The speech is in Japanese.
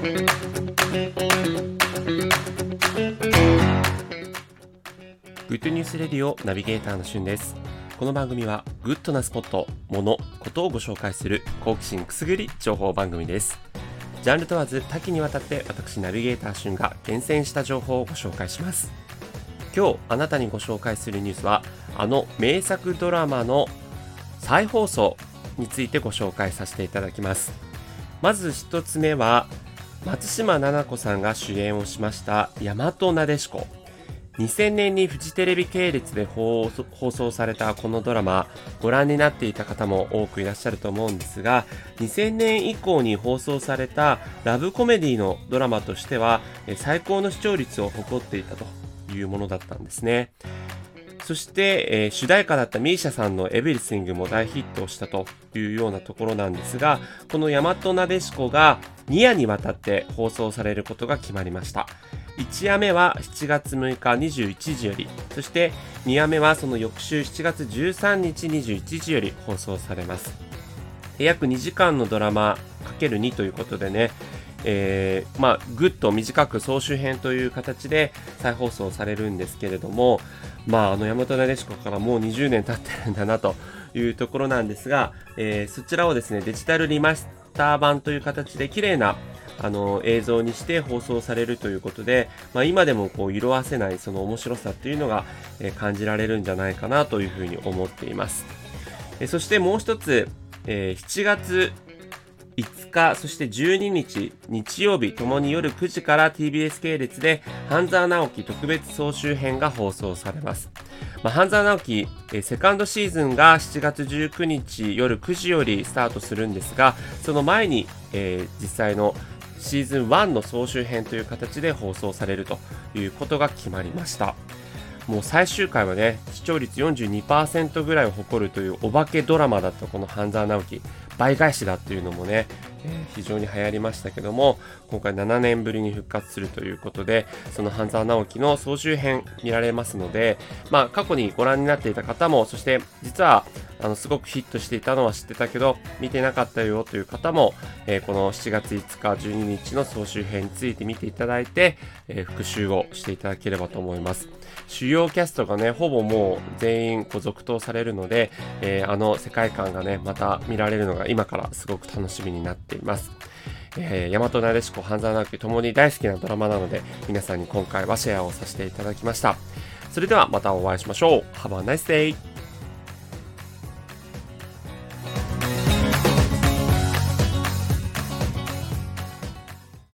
Good News Radio ナビゲーターのしゅんです。この番組はグッドなスポット、もの、ことをご紹介する好奇心くすぐり情報番組です。ジャンル問わず多岐にわたって私ナビゲーターしゅんが厳選した情報をご紹介します。今日あなたにご紹介するニュースはあの名作ドラマの再放送についてご紹介させていただきます。まず一つ目は松島菜々子さんが主演をしました大和なでしこ。2000年にフジテレビ系列で放送されたこのドラマご覧になっていた方も多くいらっしゃると思うんですが2000年以降に放送されたラブコメディのドラマとしては最高の視聴率を誇っていたというものだったんですね。そして、えー、主題歌だったミーシャさんのエブリスイングも大ヒットしたというようなところなんですが、この大和なでしこが2夜にわたって放送されることが決まりました。1夜目は7月6日21時より、そして2夜目はその翌週7月13日21時より放送されます。約2時間のドラマ ×2 ということでね、えー、まあ、ぐっと短く総集編という形で再放送されるんですけれども、まあ、あの、大和なでしこからもう20年経ってるんだなというところなんですが、えー、そちらをですね、デジタルリマスター版という形で綺麗なあの映像にして放送されるということで、まあ、今でもこう色あせないその面白さっていうのが、え、感じられるんじゃないかなというふうに思っています。え、そしてもう一つ、えー、7月そして12日、日曜日ともに夜9時から TBS 系列で、半沢直樹特別総集編が放送されます。まあ、半沢直樹、セカンドシーズンが7月19日夜9時よりスタートするんですが、その前に、えー、実際のシーズン1の総集編という形で放送されるということが決まりました。もう最終回はね、視聴率42%ぐらいを誇るというお化けドラマだったこの半沢直樹。倍返しだっていうのもね、非常に流行りましたけども、今回7年ぶりに復活するということで、その半沢直樹の総集編見られますので、まあ過去にご覧になっていた方も、そして実はあのすごくヒットしていたのは知ってたけど、見てなかったよという方も、えー、この7月5日12日の総集編について見ていただいて、えー、復習をしていただければと思います。主要キャストがね、ほぼもう全員こう続投されるので、えー、あの世界観がね、また見られるのが今からすごく楽しみになっています。えー、大和なでしこ、半沢直樹ともに大好きなドラマなので、皆さんに今回はシェアをさせていただきました。それではまたお会いしましょう。Have a nice day!